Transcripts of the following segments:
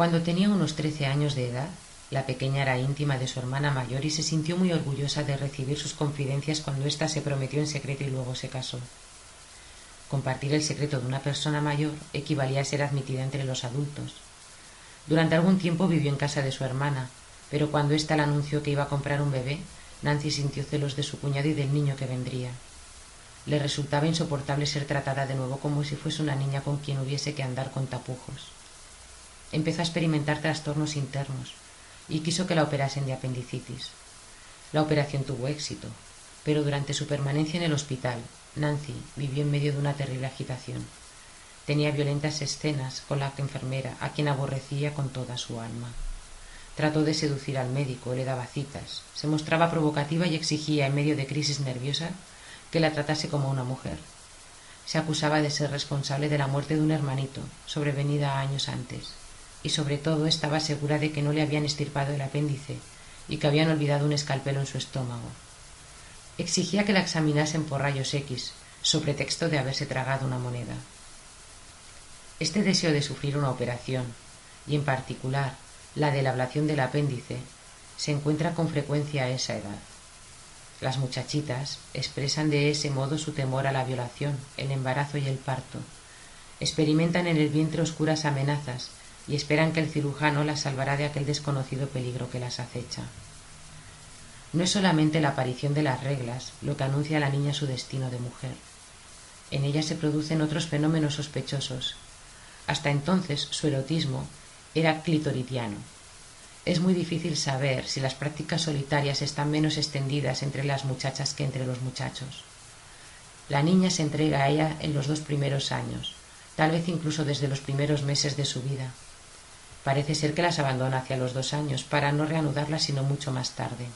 Cuando tenía unos trece años de edad, la pequeña era íntima de su hermana mayor y se sintió muy orgullosa de recibir sus confidencias cuando ésta se prometió en secreto y luego se casó. Compartir el secreto de una persona mayor equivalía a ser admitida entre los adultos. Durante algún tiempo vivió en casa de su hermana, pero cuando ésta le anunció que iba a comprar un bebé, Nancy sintió celos de su cuñado y del niño que vendría. Le resultaba insoportable ser tratada de nuevo como si fuese una niña con quien hubiese que andar con tapujos empezó a experimentar trastornos internos y quiso que la operasen de apendicitis. La operación tuvo éxito, pero durante su permanencia en el hospital, Nancy vivió en medio de una terrible agitación. Tenía violentas escenas con la enfermera, a quien aborrecía con toda su alma. Trató de seducir al médico, le daba citas, se mostraba provocativa y exigía, en medio de crisis nerviosa, que la tratase como una mujer. Se acusaba de ser responsable de la muerte de un hermanito, sobrevenida años antes y sobre todo estaba segura de que no le habían estirpado el apéndice y que habían olvidado un escalpelo en su estómago. Exigía que la examinasen por rayos X, sobre texto de haberse tragado una moneda. Este deseo de sufrir una operación, y en particular la de la ablación del apéndice, se encuentra con frecuencia a esa edad. Las muchachitas expresan de ese modo su temor a la violación, el embarazo y el parto. Experimentan en el vientre oscuras amenazas y esperan que el cirujano las salvará de aquel desconocido peligro que las acecha. No es solamente la aparición de las reglas lo que anuncia a la niña su destino de mujer. En ella se producen otros fenómenos sospechosos. Hasta entonces su erotismo era clitoridiano. Es muy difícil saber si las prácticas solitarias están menos extendidas entre las muchachas que entre los muchachos. La niña se entrega a ella en los dos primeros años, tal vez incluso desde los primeros meses de su vida. Parece ser que las abandona hacia los dos años, para no reanudarlas sino mucho más tarde.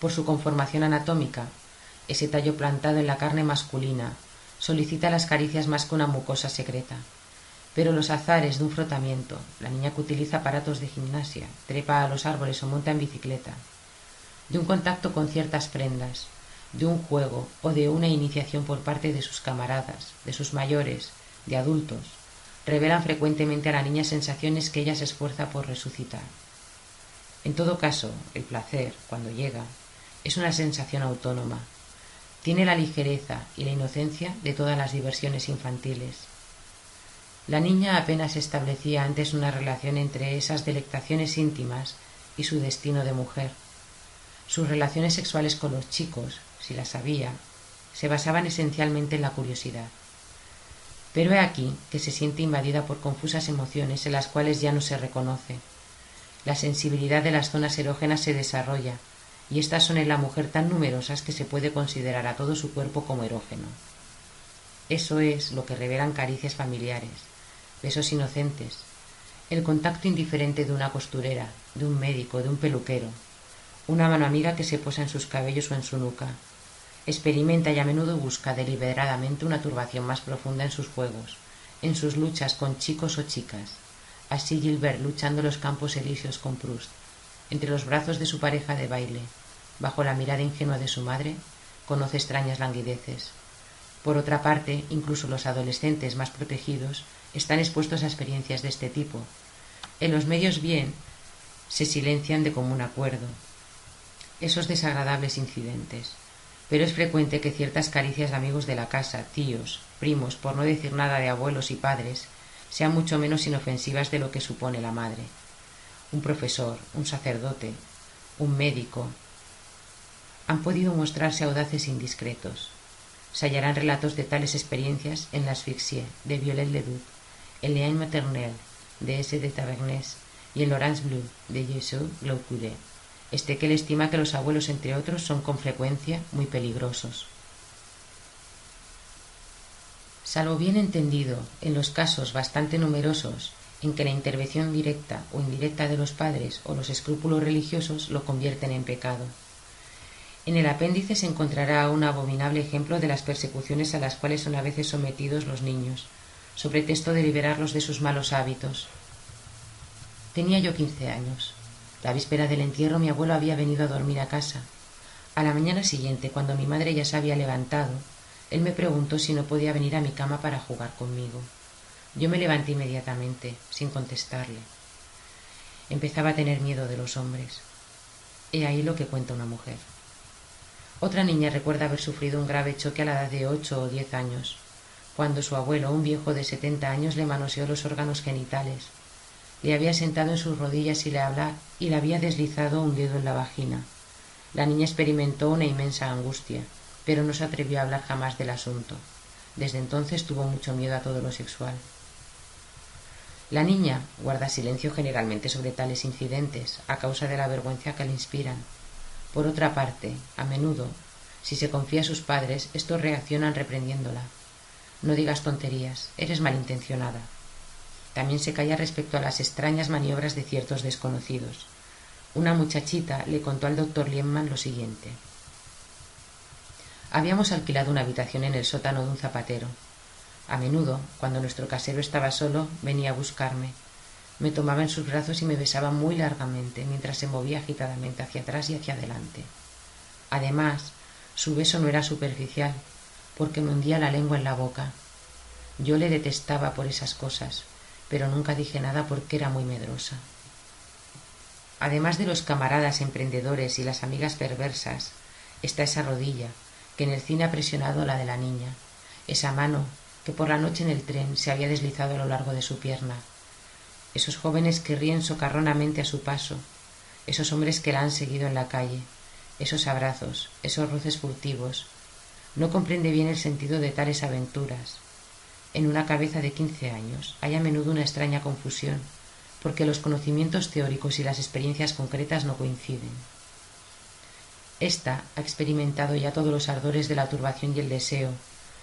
Por su conformación anatómica, ese tallo plantado en la carne masculina solicita las caricias más que una mucosa secreta. Pero los azares de un frotamiento, la niña que utiliza aparatos de gimnasia, trepa a los árboles o monta en bicicleta, de un contacto con ciertas prendas, de un juego o de una iniciación por parte de sus camaradas, de sus mayores, de adultos, revelan frecuentemente a la niña sensaciones que ella se esfuerza por resucitar. En todo caso, el placer, cuando llega, es una sensación autónoma. Tiene la ligereza y la inocencia de todas las diversiones infantiles. La niña apenas establecía antes una relación entre esas delectaciones íntimas y su destino de mujer. Sus relaciones sexuales con los chicos, si las había, se basaban esencialmente en la curiosidad. Pero he aquí que se siente invadida por confusas emociones en las cuales ya no se reconoce. La sensibilidad de las zonas erógenas se desarrolla, y estas son en la mujer tan numerosas que se puede considerar a todo su cuerpo como erógeno. Eso es lo que revelan caricias familiares, besos inocentes, el contacto indiferente de una costurera, de un médico, de un peluquero, una mano amiga que se posa en sus cabellos o en su nuca, experimenta y a menudo busca deliberadamente una turbación más profunda en sus juegos, en sus luchas con chicos o chicas. Así Gilbert luchando los campos elíseos con Proust, entre los brazos de su pareja de baile, bajo la mirada ingenua de su madre, conoce extrañas languideces. Por otra parte, incluso los adolescentes más protegidos están expuestos a experiencias de este tipo. En los medios bien se silencian de común acuerdo esos desagradables incidentes pero es frecuente que ciertas caricias de amigos de la casa, tíos, primos, por no decir nada de abuelos y padres, sean mucho menos inofensivas de lo que supone la madre. Un profesor, un sacerdote, un médico, han podido mostrarse audaces e indiscretos. Se hallarán relatos de tales experiencias en La asfixie de Violet Leduc, en Léon Maternelle de S. de Tavernès y en Laurence Bleu de Jesús Glaucoudet. Que le estima que los abuelos, entre otros, son con frecuencia muy peligrosos. Salvo bien entendido, en los casos bastante numerosos en que la intervención directa o indirecta de los padres o los escrúpulos religiosos lo convierten en pecado. En el apéndice se encontrará un abominable ejemplo de las persecuciones a las cuales son a veces sometidos los niños, sobre texto de liberarlos de sus malos hábitos. Tenía yo quince años. La víspera del entierro mi abuelo había venido a dormir a casa. A la mañana siguiente, cuando mi madre ya se había levantado, él me preguntó si no podía venir a mi cama para jugar conmigo. Yo me levanté inmediatamente, sin contestarle. Empezaba a tener miedo de los hombres. He ahí lo que cuenta una mujer. Otra niña recuerda haber sufrido un grave choque a la edad de ocho o diez años, cuando su abuelo, un viejo de setenta años, le manoseó los órganos genitales. Le había sentado en sus rodillas y le, habla, y le había deslizado un dedo en la vagina. La niña experimentó una inmensa angustia, pero no se atrevió a hablar jamás del asunto. Desde entonces tuvo mucho miedo a todo lo sexual. La niña guarda silencio generalmente sobre tales incidentes, a causa de la vergüenza que le inspiran. Por otra parte, a menudo, si se confía a sus padres, estos reaccionan reprendiéndola. No digas tonterías, eres malintencionada. También se calla respecto a las extrañas maniobras de ciertos desconocidos. Una muchachita le contó al doctor Lienman lo siguiente. Habíamos alquilado una habitación en el sótano de un zapatero. A menudo, cuando nuestro casero estaba solo, venía a buscarme. Me tomaba en sus brazos y me besaba muy largamente, mientras se movía agitadamente hacia atrás y hacia adelante. Además, su beso no era superficial, porque me hundía la lengua en la boca. Yo le detestaba por esas cosas, pero nunca dije nada porque era muy medrosa. Además de los camaradas emprendedores y las amigas perversas, está esa rodilla, que en el cine ha presionado la de la niña, esa mano que por la noche en el tren se había deslizado a lo largo de su pierna. Esos jóvenes que ríen socarronamente a su paso, esos hombres que la han seguido en la calle, esos abrazos, esos roces furtivos. No comprende bien el sentido de tales aventuras. En una cabeza de quince años hay a menudo una extraña confusión, porque los conocimientos teóricos y las experiencias concretas no coinciden. Esta ha experimentado ya todos los ardores de la turbación y el deseo,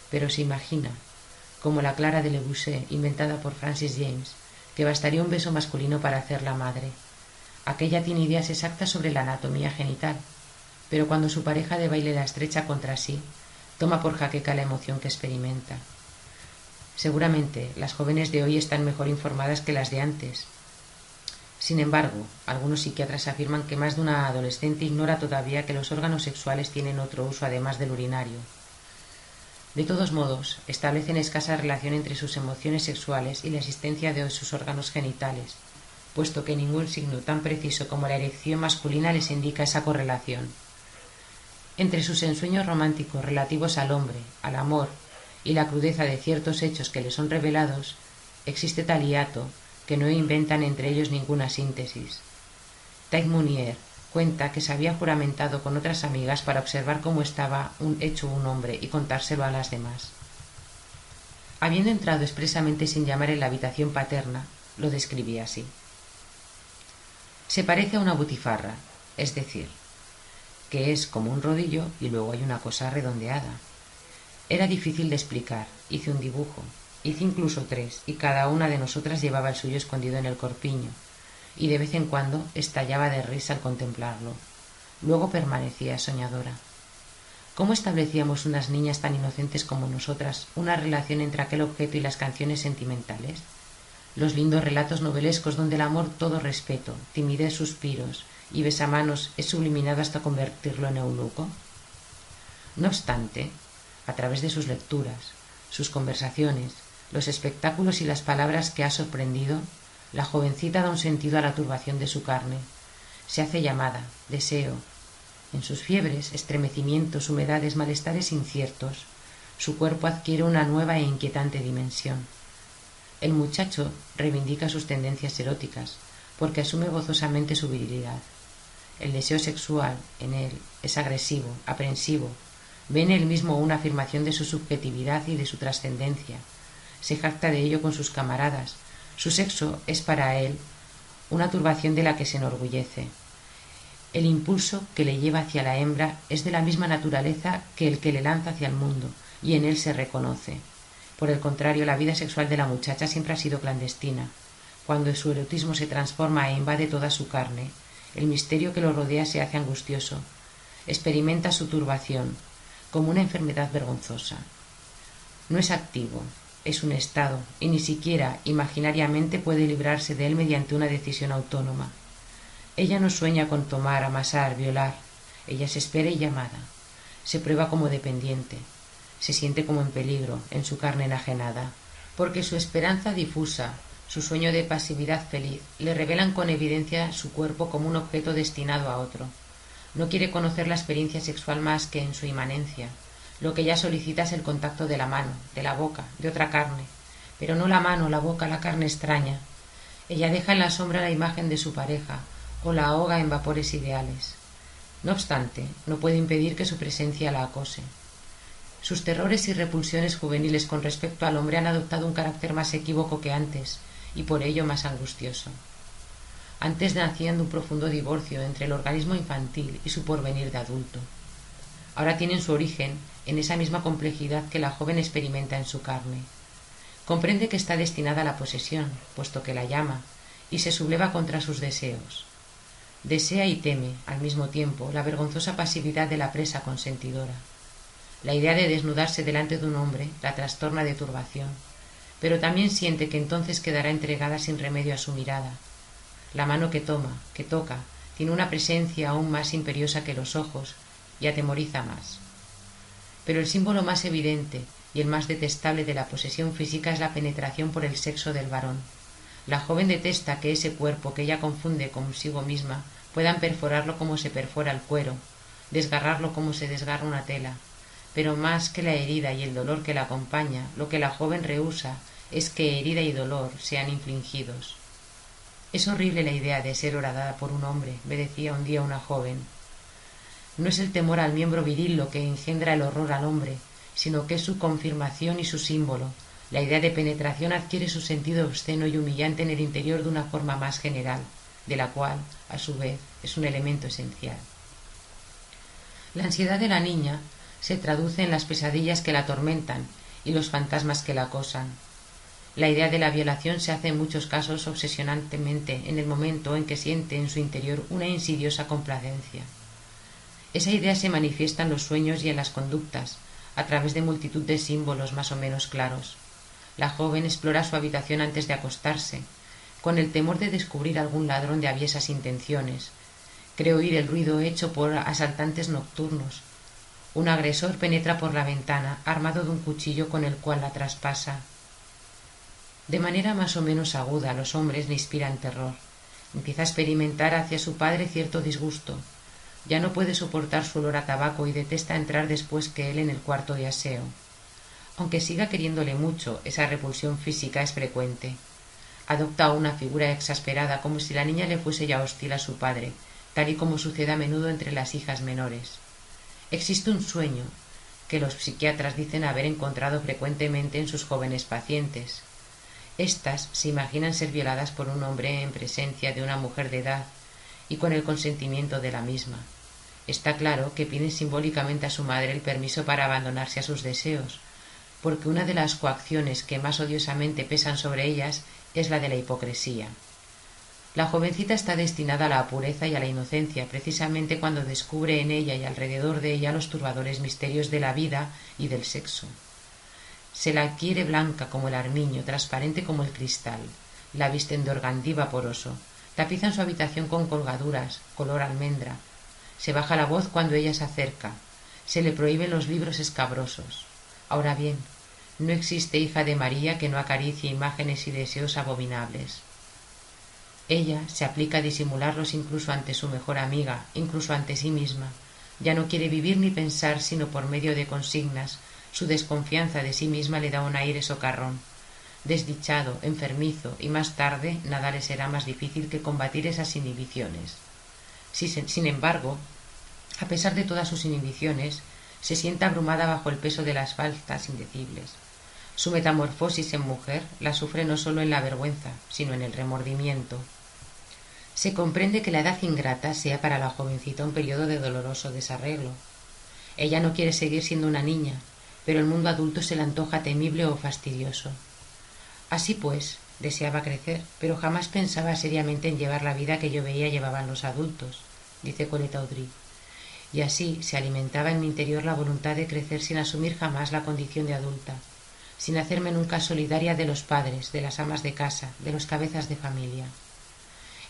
pero se imagina, como la Clara de Le inventada por Francis James, que bastaría un beso masculino para hacerla madre. Aquella tiene ideas exactas sobre la anatomía genital, pero cuando su pareja de baile la estrecha contra sí, toma por jaqueca la emoción que experimenta. Seguramente las jóvenes de hoy están mejor informadas que las de antes. Sin embargo, algunos psiquiatras afirman que más de una adolescente ignora todavía que los órganos sexuales tienen otro uso además del urinario, de todos modos, establecen escasa relación entre sus emociones sexuales y la existencia de sus órganos genitales, puesto que ningún signo tan preciso como la erección masculina les indica esa correlación. Entre sus ensueños románticos relativos al hombre, al amor y la crudeza de ciertos hechos que les son revelados, existe tal hiato que no inventan entre ellos ninguna síntesis. Munier cuenta que se había juramentado con otras amigas para observar cómo estaba un hecho un hombre y contárselo a las demás. Habiendo entrado expresamente sin llamar en la habitación paterna, lo describía así. Se parece a una butifarra, es decir, que es como un rodillo y luego hay una cosa redondeada. Era difícil de explicar, hice un dibujo, hice incluso tres, y cada una de nosotras llevaba el suyo escondido en el corpiño, y de vez en cuando estallaba de risa al contemplarlo. Luego permanecía soñadora. ¿Cómo establecíamos unas niñas tan inocentes como nosotras una relación entre aquel objeto y las canciones sentimentales? Los lindos relatos novelescos donde el amor todo respeto, timidez suspiros y besamanos es subliminado hasta convertirlo en eunuco. No obstante, a través de sus lecturas, sus conversaciones, los espectáculos y las palabras que ha sorprendido, la jovencita da un sentido a la turbación de su carne. Se hace llamada, deseo. En sus fiebres, estremecimientos, humedades, malestares inciertos, su cuerpo adquiere una nueva e inquietante dimensión. El muchacho reivindica sus tendencias eróticas, porque asume gozosamente su virilidad. El deseo sexual en él es agresivo, aprensivo, ve en él mismo una afirmación de su subjetividad y de su trascendencia. Se jacta de ello con sus camaradas, su sexo es para él una turbación de la que se enorgullece. El impulso que le lleva hacia la hembra es de la misma naturaleza que el que le lanza hacia el mundo, y en él se reconoce. Por el contrario, la vida sexual de la muchacha siempre ha sido clandestina. Cuando su erotismo se transforma e invade toda su carne, el misterio que lo rodea se hace angustioso. Experimenta su turbación, como una enfermedad vergonzosa. No es activo, es un estado, y ni siquiera imaginariamente puede librarse de él mediante una decisión autónoma. Ella no sueña con tomar, amasar, violar. Ella se espera y llamada. Se prueba como dependiente. Se siente como en peligro, en su carne enajenada. Porque su esperanza difusa, su sueño de pasividad feliz, le revelan con evidencia su cuerpo como un objeto destinado a otro. No quiere conocer la experiencia sexual más que en su inmanencia. Lo que ella solicita es el contacto de la mano, de la boca, de otra carne, pero no la mano, la boca, la carne extraña. Ella deja en la sombra la imagen de su pareja, o la ahoga en vapores ideales. No obstante, no puede impedir que su presencia la acose. Sus terrores y repulsiones juveniles con respecto al hombre han adoptado un carácter más equívoco que antes, y por ello más angustioso. Antes nacían de un profundo divorcio entre el organismo infantil y su porvenir de adulto. Ahora tienen su origen en esa misma complejidad que la joven experimenta en su carne. Comprende que está destinada a la posesión, puesto que la llama, y se subleva contra sus deseos. Desea y teme, al mismo tiempo, la vergonzosa pasividad de la presa consentidora. La idea de desnudarse delante de un hombre la trastorna de turbación, pero también siente que entonces quedará entregada sin remedio a su mirada. La mano que toma, que toca, tiene una presencia aún más imperiosa que los ojos y atemoriza más. Pero el símbolo más evidente y el más detestable de la posesión física es la penetración por el sexo del varón. La joven detesta que ese cuerpo que ella confunde consigo misma puedan perforarlo como se perfora el cuero, desgarrarlo como se desgarra una tela. Pero más que la herida y el dolor que la acompaña, lo que la joven rehúsa es que herida y dolor sean infligidos. Es horrible la idea de ser horadada por un hombre, me decía un día una joven. No es el temor al miembro viril lo que engendra el horror al hombre, sino que es su confirmación y su símbolo. La idea de penetración adquiere su sentido obsceno y humillante en el interior de una forma más general de la cual, a su vez, es un elemento esencial. La ansiedad de la niña se traduce en las pesadillas que la atormentan y los fantasmas que la acosan. La idea de la violación se hace en muchos casos obsesionantemente en el momento en que siente en su interior una insidiosa complacencia. Esa idea se manifiesta en los sueños y en las conductas, a través de multitud de símbolos más o menos claros. La joven explora su habitación antes de acostarse, con el temor de descubrir algún ladrón de aviesas intenciones. Creo oír el ruido hecho por asaltantes nocturnos. Un agresor penetra por la ventana, armado de un cuchillo con el cual la traspasa. De manera más o menos aguda los hombres le inspiran terror. Empieza a experimentar hacia su padre cierto disgusto. Ya no puede soportar su olor a tabaco y detesta entrar después que él en el cuarto de aseo. Aunque siga queriéndole mucho, esa repulsión física es frecuente adopta una figura exasperada como si la niña le fuese ya hostil a su padre, tal y como sucede a menudo entre las hijas menores. Existe un sueño que los psiquiatras dicen haber encontrado frecuentemente en sus jóvenes pacientes. Estas se imaginan ser violadas por un hombre en presencia de una mujer de edad y con el consentimiento de la misma. Está claro que piden simbólicamente a su madre el permiso para abandonarse a sus deseos, porque una de las coacciones que más odiosamente pesan sobre ellas es la de la hipocresía. La jovencita está destinada a la pureza y a la inocencia precisamente cuando descubre en ella y alrededor de ella los turbadores misterios de la vida y del sexo. Se la quiere blanca como el armiño, transparente como el cristal. La visten de organdí vaporoso. Tapizan su habitación con colgaduras, color almendra. Se baja la voz cuando ella se acerca. Se le prohíben los libros escabrosos. Ahora bien, no existe hija de María que no acaricie imágenes y deseos abominables. Ella se aplica a disimularlos incluso ante su mejor amiga, incluso ante sí misma. Ya no quiere vivir ni pensar sino por medio de consignas. Su desconfianza de sí misma le da un aire socarrón. Desdichado, enfermizo, y más tarde nada le será más difícil que combatir esas inhibiciones. sin embargo, a pesar de todas sus inhibiciones, se sienta abrumada bajo el peso de las faltas indecibles. Su metamorfosis en mujer la sufre no sólo en la vergüenza, sino en el remordimiento. Se comprende que la edad ingrata sea para la jovencita un periodo de doloroso desarreglo. Ella no quiere seguir siendo una niña, pero el mundo adulto se le antoja temible o fastidioso. Así pues, deseaba crecer, pero jamás pensaba seriamente en llevar la vida que yo veía llevaban los adultos, dice Coleta Audry. Y así se alimentaba en mi interior la voluntad de crecer sin asumir jamás la condición de adulta, sin hacerme nunca solidaria de los padres, de las amas de casa, de los cabezas de familia.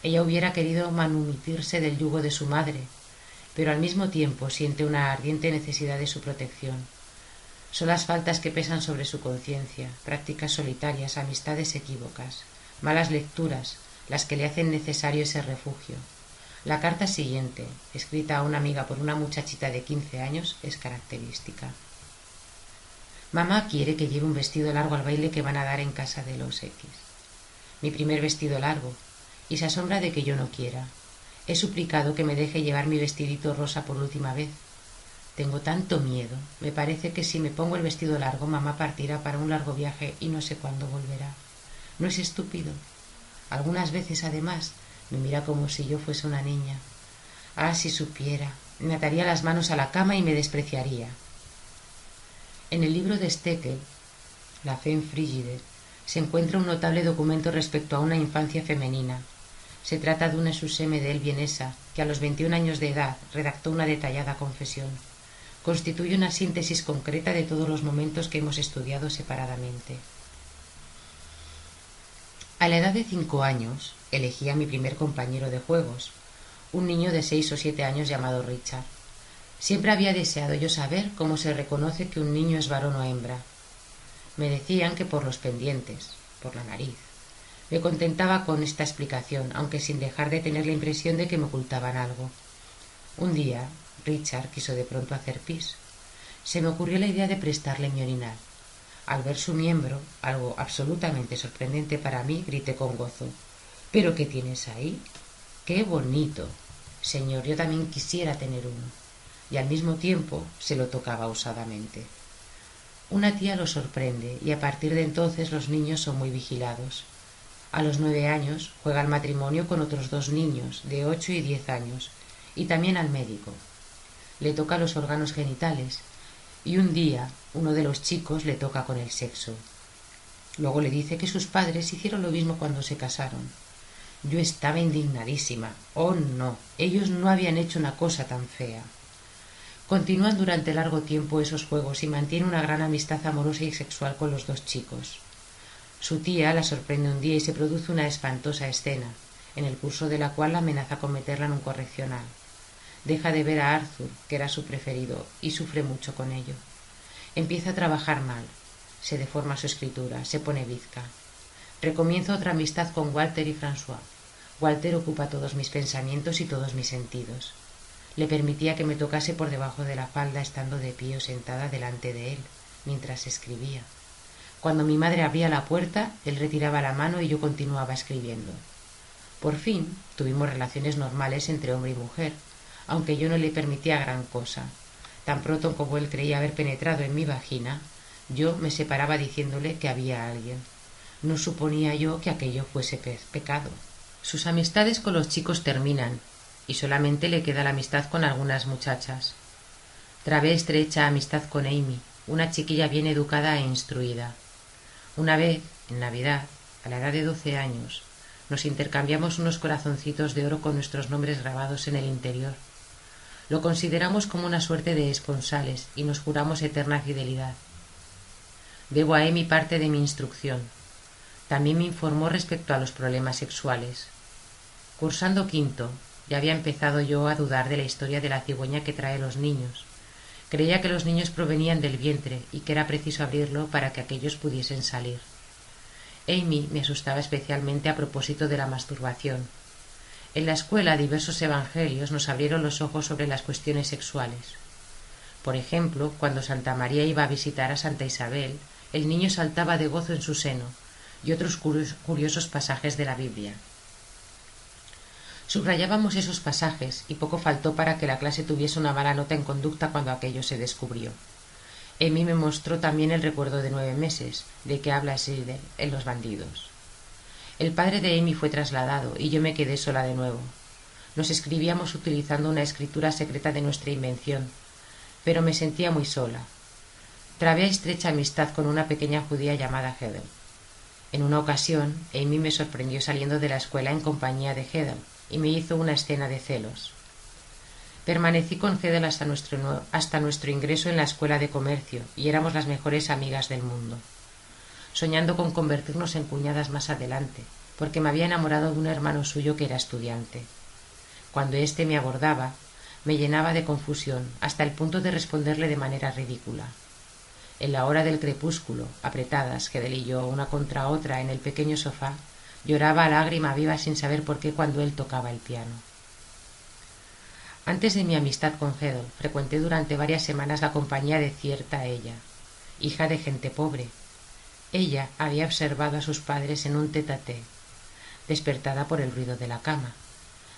Ella hubiera querido manumitirse del yugo de su madre, pero al mismo tiempo siente una ardiente necesidad de su protección. Son las faltas que pesan sobre su conciencia, prácticas solitarias, amistades equívocas, malas lecturas, las que le hacen necesario ese refugio. La carta siguiente, escrita a una amiga por una muchachita de quince años, es característica. Mamá quiere que lleve un vestido largo al baile que van a dar en casa de los X. Mi primer vestido largo, y se asombra de que yo no quiera. He suplicado que me deje llevar mi vestidito rosa por última vez. Tengo tanto miedo. Me parece que si me pongo el vestido largo, mamá partirá para un largo viaje y no sé cuándo volverá. ¿No es estúpido? Algunas veces, además, me mira como si yo fuese una niña. Ah, si supiera. Me ataría las manos a la cama y me despreciaría. En el libro de Steckel, La fe en Frígide, se encuentra un notable documento respecto a una infancia femenina. Se trata de una Suseme de vienesa que a los 21 años de edad redactó una detallada confesión. Constituye una síntesis concreta de todos los momentos que hemos estudiado separadamente. A la edad de cinco años elegí a mi primer compañero de juegos, un niño de seis o siete años llamado Richard. Siempre había deseado yo saber cómo se reconoce que un niño es varón o hembra. Me decían que por los pendientes, por la nariz. Me contentaba con esta explicación, aunque sin dejar de tener la impresión de que me ocultaban algo. Un día, Richard quiso de pronto hacer pis. Se me ocurrió la idea de prestarle mi orinal. Al ver su miembro, algo absolutamente sorprendente para mí, grité con gozo. ¿Pero qué tienes ahí? ¡Qué bonito! Señor, yo también quisiera tener uno y al mismo tiempo se lo tocaba usadamente. Una tía lo sorprende y a partir de entonces los niños son muy vigilados. A los nueve años juega al matrimonio con otros dos niños de ocho y diez años y también al médico. Le toca los órganos genitales y un día uno de los chicos le toca con el sexo. Luego le dice que sus padres hicieron lo mismo cuando se casaron. Yo estaba indignadísima. Oh, no, ellos no habían hecho una cosa tan fea. Continúan durante largo tiempo esos juegos y mantiene una gran amistad amorosa y sexual con los dos chicos. Su tía la sorprende un día y se produce una espantosa escena, en el curso de la cual amenaza con meterla en un correccional. Deja de ver a Arthur, que era su preferido, y sufre mucho con ello. Empieza a trabajar mal, se deforma su escritura, se pone bizca. Recomienzo otra amistad con Walter y François. Walter ocupa todos mis pensamientos y todos mis sentidos le permitía que me tocase por debajo de la falda estando de pie o sentada delante de él, mientras escribía. Cuando mi madre abría la puerta, él retiraba la mano y yo continuaba escribiendo. Por fin tuvimos relaciones normales entre hombre y mujer, aunque yo no le permitía gran cosa. Tan pronto como él creía haber penetrado en mi vagina, yo me separaba diciéndole que había alguien. No suponía yo que aquello fuese pecado. Sus amistades con los chicos terminan, y solamente le queda la amistad con algunas muchachas. Trabé estrecha amistad con Amy, una chiquilla bien educada e instruida. Una vez, en Navidad, a la edad de doce años, nos intercambiamos unos corazoncitos de oro con nuestros nombres grabados en el interior. Lo consideramos como una suerte de esponsales y nos juramos eterna fidelidad. Debo a Amy parte de mi instrucción. También me informó respecto a los problemas sexuales. Cursando quinto, ya había empezado yo a dudar de la historia de la cigüeña que trae los niños. Creía que los niños provenían del vientre y que era preciso abrirlo para que aquellos pudiesen salir. Amy me asustaba especialmente a propósito de la masturbación. En la escuela diversos evangelios nos abrieron los ojos sobre las cuestiones sexuales. Por ejemplo, cuando Santa María iba a visitar a Santa Isabel, el niño saltaba de gozo en su seno, y otros curiosos pasajes de la Biblia. Subrayábamos esos pasajes y poco faltó para que la clase tuviese una mala nota en conducta cuando aquello se descubrió. Amy me mostró también el recuerdo de nueve meses, de que habla Silder en Los bandidos. El padre de Amy fue trasladado y yo me quedé sola de nuevo. Nos escribíamos utilizando una escritura secreta de nuestra invención, pero me sentía muy sola. trabé estrecha amistad con una pequeña judía llamada Hedel. En una ocasión, Amy me sorprendió saliendo de la escuela en compañía de Hedel y me hizo una escena de celos. Permanecí con Hedel hasta nuestro, hasta nuestro ingreso en la escuela de comercio y éramos las mejores amigas del mundo, soñando con convertirnos en cuñadas más adelante, porque me había enamorado de un hermano suyo que era estudiante. Cuando éste me abordaba, me llenaba de confusión hasta el punto de responderle de manera ridícula. En la hora del crepúsculo, apretadas, Hedel y yo, una contra otra, en el pequeño sofá, lloraba a lágrima viva sin saber por qué cuando él tocaba el piano. Antes de mi amistad con Hedel, frecuenté durante varias semanas la compañía de cierta ella, hija de gente pobre. Ella había observado a sus padres en un tete despertada por el ruido de la cama.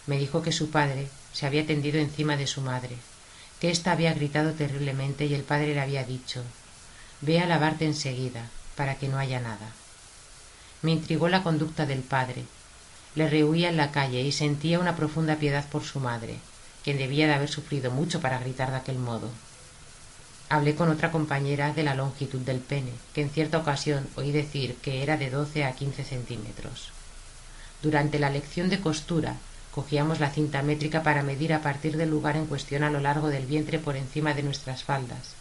Me dijo que su padre se había tendido encima de su madre, que ésta había gritado terriblemente y el padre le había dicho Ve a lavarte enseguida, para que no haya nada. Me intrigó la conducta del padre. Le rehuía en la calle y sentía una profunda piedad por su madre, quien debía de haber sufrido mucho para gritar de aquel modo. Hablé con otra compañera de la longitud del pene, que en cierta ocasión oí decir que era de doce a quince centímetros. Durante la lección de costura cogíamos la cinta métrica para medir a partir del lugar en cuestión a lo largo del vientre por encima de nuestras faldas.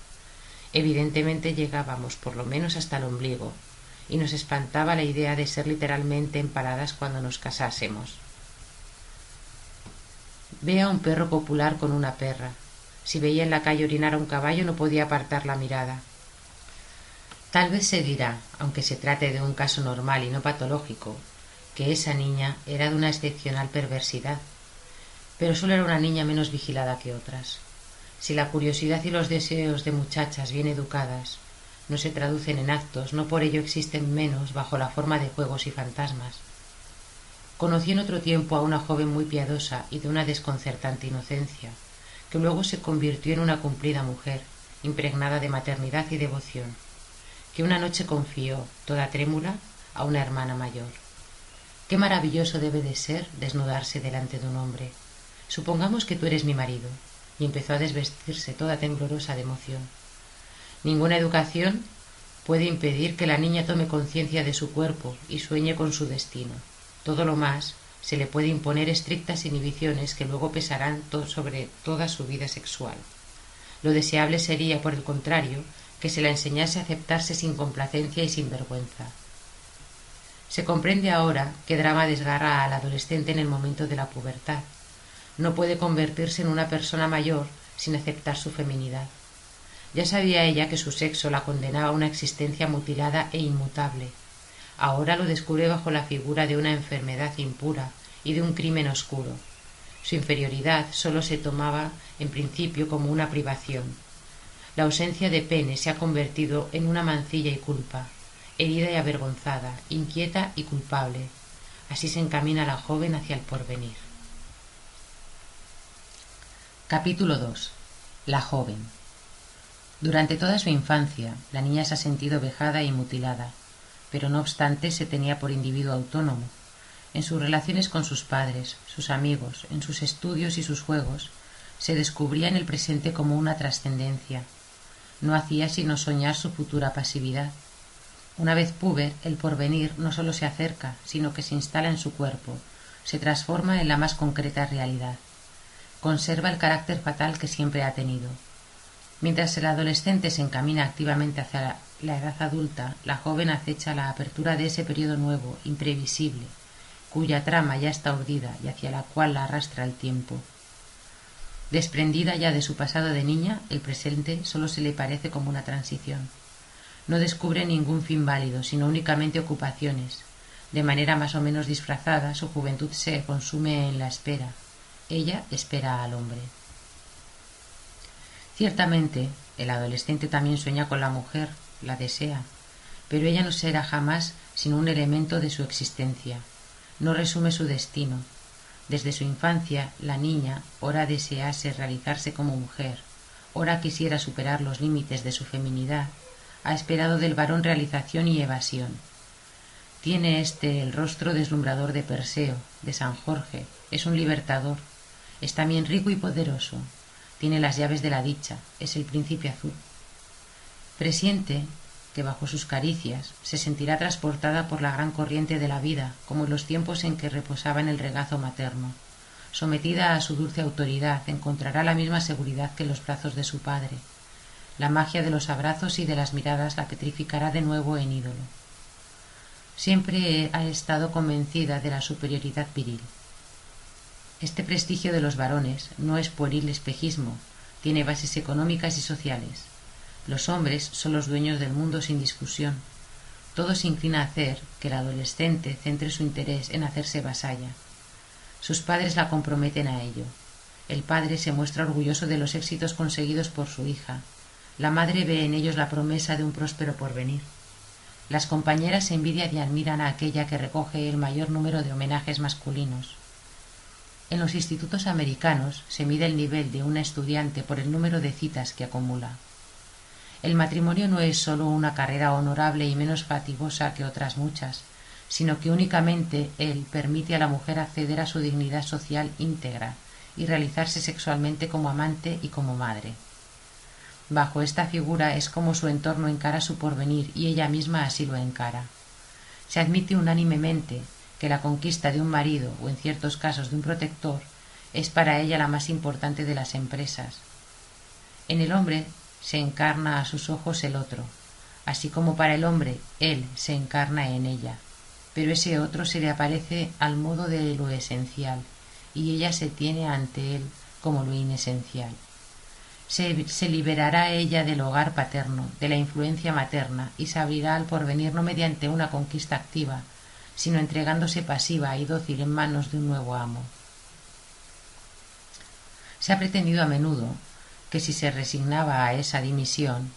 Evidentemente llegábamos por lo menos hasta el ombligo, y nos espantaba la idea de ser literalmente empaladas cuando nos casásemos. Ve a un perro popular con una perra. Si veía en la calle orinar a un caballo no podía apartar la mirada. Tal vez se dirá, aunque se trate de un caso normal y no patológico, que esa niña era de una excepcional perversidad, pero solo era una niña menos vigilada que otras. Si la curiosidad y los deseos de muchachas bien educadas no se traducen en actos, no por ello existen menos bajo la forma de juegos y fantasmas. Conocí en otro tiempo a una joven muy piadosa y de una desconcertante inocencia, que luego se convirtió en una cumplida mujer, impregnada de maternidad y devoción, que una noche confió, toda trémula, a una hermana mayor. Qué maravilloso debe de ser desnudarse delante de un hombre. Supongamos que tú eres mi marido, y empezó a desvestirse toda temblorosa de emoción. Ninguna educación puede impedir que la niña tome conciencia de su cuerpo y sueñe con su destino todo lo más se le puede imponer estrictas inhibiciones que luego pesarán sobre toda su vida sexual. Lo deseable sería, por el contrario, que se la enseñase a aceptarse sin complacencia y sin vergüenza. Se comprende ahora qué drama desgarra al adolescente en el momento de la pubertad. No puede convertirse en una persona mayor sin aceptar su feminidad. Ya sabía ella que su sexo la condenaba a una existencia mutilada e inmutable, ahora lo descubre bajo la figura de una enfermedad impura y de un crimen oscuro. Su inferioridad sólo se tomaba en principio como una privación. La ausencia de pene se ha convertido en una mancilla y culpa, herida y avergonzada, inquieta y culpable. Así se encamina la joven hacia el porvenir. Capítulo 2. La joven. Durante toda su infancia, la niña se ha sentido vejada y mutilada, pero no obstante se tenía por individuo autónomo. En sus relaciones con sus padres, sus amigos, en sus estudios y sus juegos, se descubría en el presente como una trascendencia. No hacía sino soñar su futura pasividad. Una vez puber, el porvenir no sólo se acerca, sino que se instala en su cuerpo, se transforma en la más concreta realidad. Conserva el carácter fatal que siempre ha tenido. Mientras el adolescente se encamina activamente hacia la edad adulta, la joven acecha la apertura de ese periodo nuevo, imprevisible, cuya trama ya está urdida y hacia la cual la arrastra el tiempo. Desprendida ya de su pasado de niña, el presente solo se le parece como una transición. No descubre ningún fin válido, sino únicamente ocupaciones. De manera más o menos disfrazada, su juventud se consume en la espera. Ella espera al hombre. Ciertamente, el adolescente también sueña con la mujer, la desea, pero ella no será jamás sino un elemento de su existencia, no resume su destino. Desde su infancia, la niña ora desease realizarse como mujer, ora quisiera superar los límites de su feminidad, ha esperado del varón realización y evasión. Tiene éste el rostro deslumbrador de Perseo, de San Jorge, es un libertador, es también rico y poderoso, tiene las llaves de la dicha, es el príncipe azul. Presiente que bajo sus caricias se sentirá transportada por la gran corriente de la vida, como en los tiempos en que reposaba en el regazo materno. Sometida a su dulce autoridad, encontrará la misma seguridad que en los brazos de su padre. La magia de los abrazos y de las miradas la petrificará de nuevo en ídolo. Siempre ha estado convencida de la superioridad viril. Este prestigio de los varones no es pueril espejismo, tiene bases económicas y sociales. Los hombres son los dueños del mundo sin discusión. Todo se inclina a hacer que el adolescente centre su interés en hacerse vasalla. Sus padres la comprometen a ello. El padre se muestra orgulloso de los éxitos conseguidos por su hija. La madre ve en ellos la promesa de un próspero porvenir. Las compañeras envidian y admiran a aquella que recoge el mayor número de homenajes masculinos. En los institutos americanos se mide el nivel de una estudiante por el número de citas que acumula. El matrimonio no es sólo una carrera honorable y menos fatigosa que otras muchas, sino que únicamente él permite a la mujer acceder a su dignidad social íntegra y realizarse sexualmente como amante y como madre. Bajo esta figura es como su entorno encara su porvenir y ella misma así lo encara. Se admite unánimemente que la conquista de un marido o en ciertos casos de un protector es para ella la más importante de las empresas. En el hombre se encarna a sus ojos el otro, así como para el hombre él se encarna en ella, pero ese otro se le aparece al modo de lo esencial, y ella se tiene ante él como lo inesencial. Se, se, liberará ella del hogar paterno, de la influencia materna, y se abrirá al porvenir no mediante una conquista activa, sino entregándose pasiva y dócil en manos de un nuevo amo. Se ha pretendido a menudo que si se resignaba a esa dimisión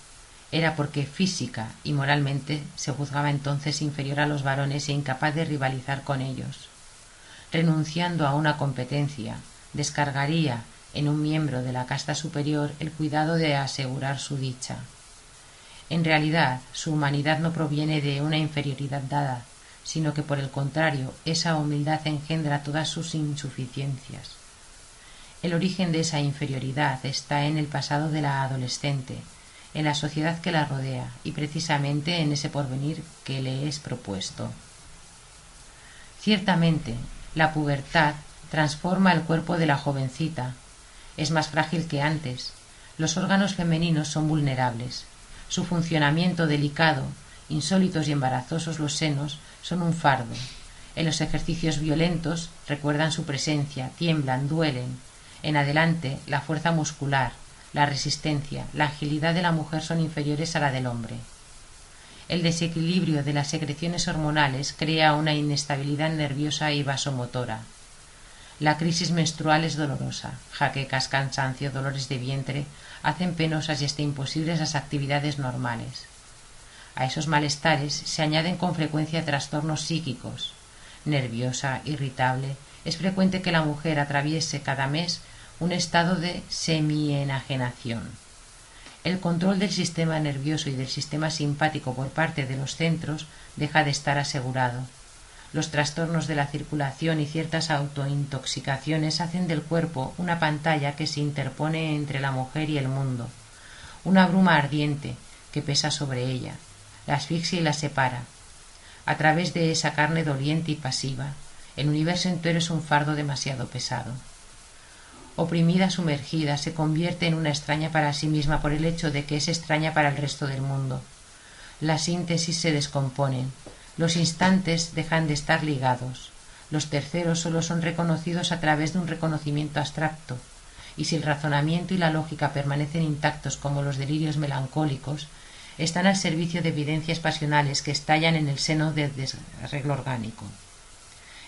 era porque física y moralmente se juzgaba entonces inferior a los varones e incapaz de rivalizar con ellos. Renunciando a una competencia, descargaría en un miembro de la casta superior el cuidado de asegurar su dicha. En realidad, su humanidad no proviene de una inferioridad dada, sino que por el contrario, esa humildad engendra todas sus insuficiencias. El origen de esa inferioridad está en el pasado de la adolescente, en la sociedad que la rodea y precisamente en ese porvenir que le es propuesto. Ciertamente, la pubertad transforma el cuerpo de la jovencita. Es más frágil que antes. Los órganos femeninos son vulnerables. Su funcionamiento delicado, insólitos y embarazosos los senos, son un fardo. En los ejercicios violentos recuerdan su presencia, tiemblan, duelen, en adelante, la fuerza muscular, la resistencia, la agilidad de la mujer son inferiores a la del hombre. El desequilibrio de las secreciones hormonales crea una inestabilidad nerviosa y vasomotora. La crisis menstrual es dolorosa. Jaquecas, cansancio, dolores de vientre hacen penosas y hasta imposibles las actividades normales. A esos malestares se añaden con frecuencia trastornos psíquicos. Nerviosa, irritable, es frecuente que la mujer atraviese cada mes un estado de semienajenación. El control del sistema nervioso y del sistema simpático por parte de los centros deja de estar asegurado. Los trastornos de la circulación y ciertas autointoxicaciones hacen del cuerpo una pantalla que se interpone entre la mujer y el mundo, una bruma ardiente que pesa sobre ella, la asfixia y la separa. A través de esa carne doliente y pasiva, el universo entero es un fardo demasiado pesado oprimida, sumergida, se convierte en una extraña para sí misma por el hecho de que es extraña para el resto del mundo. Las síntesis se descomponen, los instantes dejan de estar ligados, los terceros solo son reconocidos a través de un reconocimiento abstracto, y si el razonamiento y la lógica permanecen intactos como los delirios melancólicos, están al servicio de evidencias pasionales que estallan en el seno del desarreglo orgánico.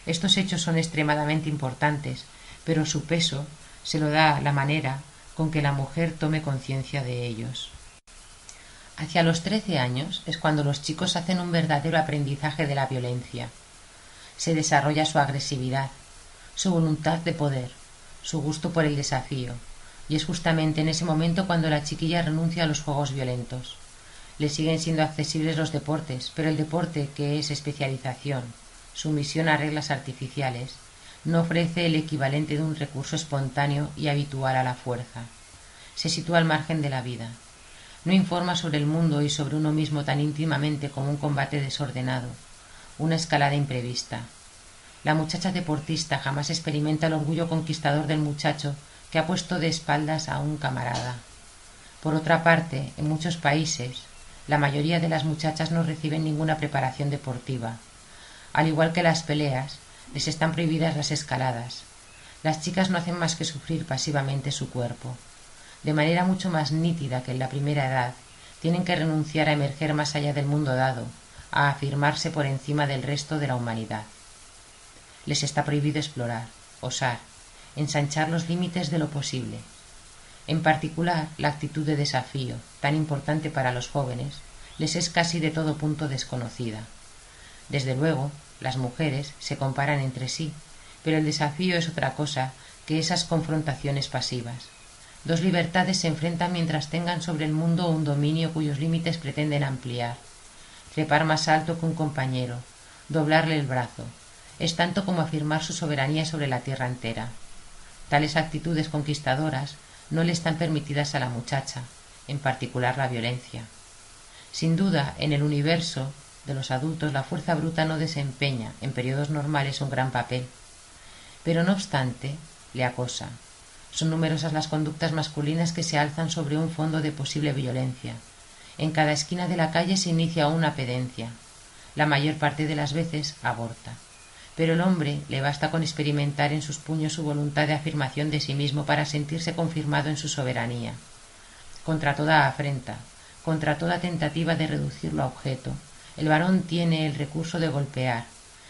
Estos hechos son extremadamente importantes, pero su peso se lo da la manera con que la mujer tome conciencia de ellos. Hacia los trece años es cuando los chicos hacen un verdadero aprendizaje de la violencia. Se desarrolla su agresividad, su voluntad de poder, su gusto por el desafío, y es justamente en ese momento cuando la chiquilla renuncia a los juegos violentos. Le siguen siendo accesibles los deportes, pero el deporte, que es especialización, sumisión a reglas artificiales, no ofrece el equivalente de un recurso espontáneo y habitual a la fuerza. Se sitúa al margen de la vida. no informa sobre el mundo y sobre uno mismo tan íntimamente como un combate desordenado, una escalada imprevista. La muchacha deportista jamás experimenta el orgullo conquistador del muchacho que ha puesto de espaldas a un camarada. Por otra parte, en muchos países, la mayoría de las muchachas no reciben ninguna preparación deportiva. Al igual que las peleas, les están prohibidas las escaladas. Las chicas no hacen más que sufrir pasivamente su cuerpo. De manera mucho más nítida que en la primera edad, tienen que renunciar a emerger más allá del mundo dado, a afirmarse por encima del resto de la humanidad. Les está prohibido explorar, osar, ensanchar los límites de lo posible. En particular, la actitud de desafío, tan importante para los jóvenes, les es casi de todo punto desconocida. Desde luego, las mujeres se comparan entre sí, pero el desafío es otra cosa que esas confrontaciones pasivas. Dos libertades se enfrentan mientras tengan sobre el mundo un dominio cuyos límites pretenden ampliar. Trepar más alto que un compañero, doblarle el brazo, es tanto como afirmar su soberanía sobre la tierra entera. Tales actitudes conquistadoras no le están permitidas a la muchacha, en particular la violencia. Sin duda, en el universo de los adultos la fuerza bruta no desempeña en periodos normales un gran papel. Pero no obstante, le acosa. Son numerosas las conductas masculinas que se alzan sobre un fondo de posible violencia. En cada esquina de la calle se inicia una pedencia. La mayor parte de las veces aborta pero el hombre le basta con experimentar en sus puños su voluntad de afirmación de sí mismo para sentirse confirmado en su soberanía. Contra toda afrenta, contra toda tentativa de reducirlo a objeto, el varón tiene el recurso de golpear,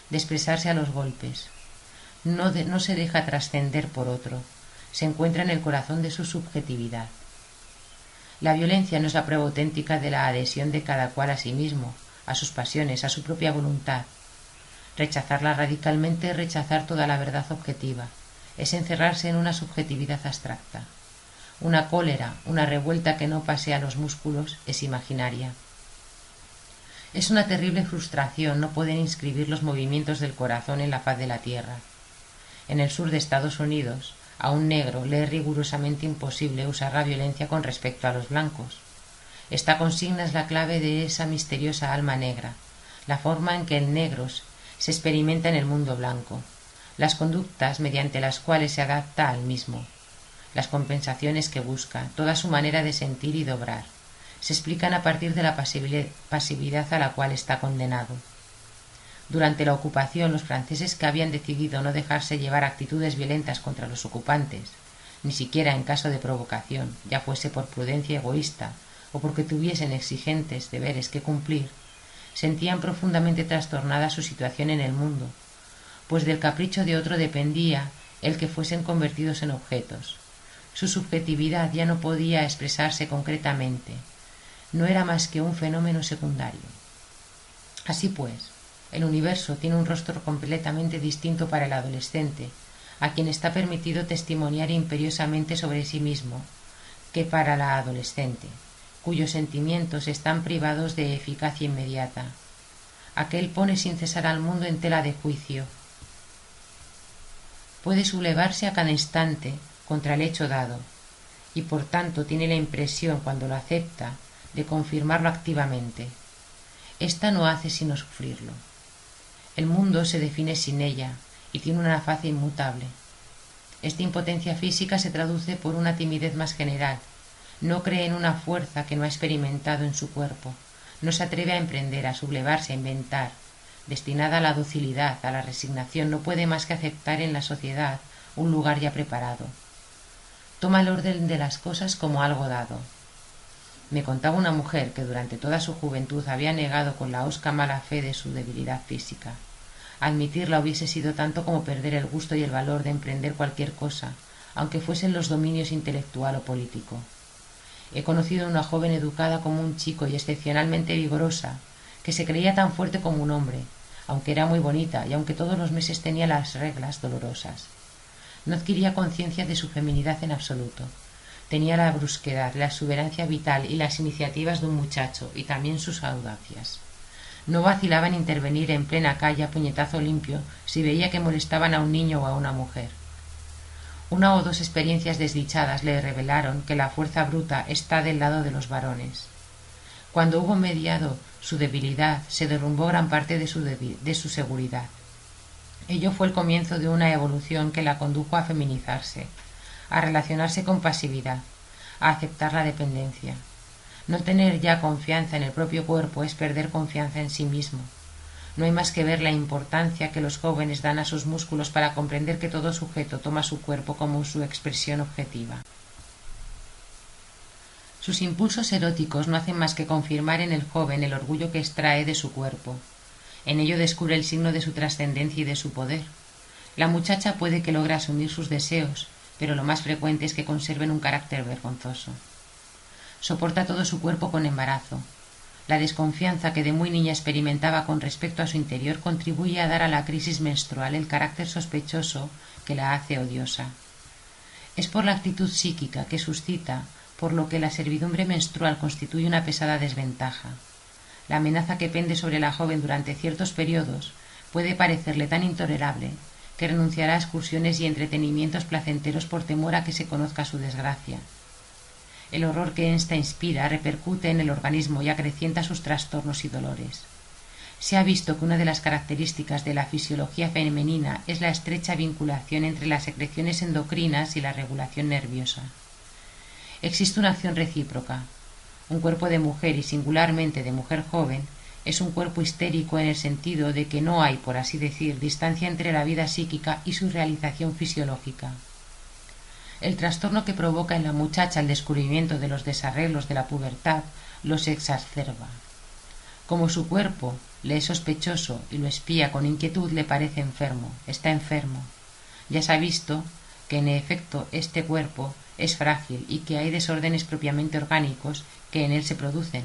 de expresarse a los golpes. No, se deja trascender por otro, se encuentra en el corazón de su subjetividad. La violencia no es la prueba auténtica de la adhesión de cada cual a sí mismo, a sus pasiones, a su propia voluntad, Rechazarla radicalmente es rechazar toda la verdad objetiva, es encerrarse en una subjetividad abstracta. Una cólera, una revuelta que no pasea los músculos, es imaginaria. Es una terrible frustración no poder inscribir los movimientos del corazón en la faz de la tierra. En el sur de Estados Unidos, a un negro le es rigurosamente imposible usar la violencia con respecto a los blancos. Esta consigna es la clave de esa misteriosa alma negra, la forma en que el negro se experimenta en el mundo blanco, las conductas mediante las cuales se adapta al mismo, las compensaciones que busca, toda su manera de sentir y de obrar, se explican a partir de la pasividad a la cual está condenado. Durante la ocupación, los franceses que habían decidido no dejarse llevar actitudes violentas contra los ocupantes, ni siquiera en caso de provocación, ya fuese por prudencia egoísta o porque tuviesen exigentes deberes que cumplir, sentían profundamente trastornada su situación en el mundo, pues del capricho de otro dependía el que fuesen convertidos en objetos. Su subjetividad ya no podía expresarse concretamente, no era más que un fenómeno secundario. Así pues, el universo tiene un rostro completamente distinto para el adolescente, a quien está permitido testimoniar imperiosamente sobre sí mismo, que para la adolescente cuyos sentimientos están privados de eficacia inmediata. Aquel pone sin cesar al mundo en tela de juicio. Puede sublevarse a cada instante contra el hecho dado, y por tanto tiene la impresión, cuando lo acepta, de confirmarlo activamente. Esta no hace sino sufrirlo. El mundo se define sin ella y tiene una faz inmutable. Esta impotencia física se traduce por una timidez más general, no cree en una fuerza que no ha experimentado en su cuerpo, no se atreve a emprender, a sublevarse, a inventar. Destinada a la docilidad, a la resignación, no puede más que aceptar en la sociedad un lugar ya preparado. Toma el orden de las cosas como algo dado. Me contaba una mujer que durante toda su juventud había negado con la osca mala fe de su debilidad física. Admitirla hubiese sido tanto como perder el gusto y el valor de emprender cualquier cosa, aunque fuesen los dominios intelectual o político. He conocido a una joven educada como un chico y excepcionalmente vigorosa, que se creía tan fuerte como un hombre, aunque era muy bonita y aunque todos los meses tenía las reglas dolorosas. No adquiría conciencia de su feminidad en absoluto. Tenía la brusquedad, la exuberancia vital y las iniciativas de un muchacho, y también sus audacias. No vacilaba en intervenir en plena calle a puñetazo limpio si veía que molestaban a un niño o a una mujer. Una o dos experiencias desdichadas le revelaron que la fuerza bruta está del lado de los varones. Cuando hubo mediado su debilidad, se derrumbó gran parte de su, de su seguridad. Ello fue el comienzo de una evolución que la condujo a feminizarse, a relacionarse con pasividad, a aceptar la dependencia. No tener ya confianza en el propio cuerpo es perder confianza en sí mismo, no hay más que ver la importancia que los jóvenes dan a sus músculos para comprender que todo sujeto toma su cuerpo como su expresión objetiva. Sus impulsos eróticos no hacen más que confirmar en el joven el orgullo que extrae de su cuerpo. En ello descubre el signo de su trascendencia y de su poder. La muchacha puede que logre asumir sus deseos, pero lo más frecuente es que conserven un carácter vergonzoso. Soporta todo su cuerpo con embarazo, la desconfianza que de muy niña experimentaba con respecto a su interior contribuye a dar a la crisis menstrual el carácter sospechoso que la hace odiosa. Es por la actitud psíquica que suscita, por lo que la servidumbre menstrual constituye una pesada desventaja. La amenaza que pende sobre la joven durante ciertos periodos puede parecerle tan intolerable que renunciará a excursiones y entretenimientos placenteros por temor a que se conozca su desgracia. El horror que ésta inspira repercute en el organismo y acrecienta sus trastornos y dolores. Se ha visto que una de las características de la fisiología femenina es la estrecha vinculación entre las secreciones endocrinas y la regulación nerviosa. Existe una acción recíproca. Un cuerpo de mujer y singularmente de mujer joven es un cuerpo histérico en el sentido de que no hay, por así decir, distancia entre la vida psíquica y su realización fisiológica. El trastorno que provoca en la muchacha el descubrimiento de los desarreglos de la pubertad los exacerba. Como su cuerpo le es sospechoso y lo espía con inquietud, le parece enfermo, está enfermo. Ya se ha visto que en efecto este cuerpo es frágil y que hay desórdenes propiamente orgánicos que en él se producen,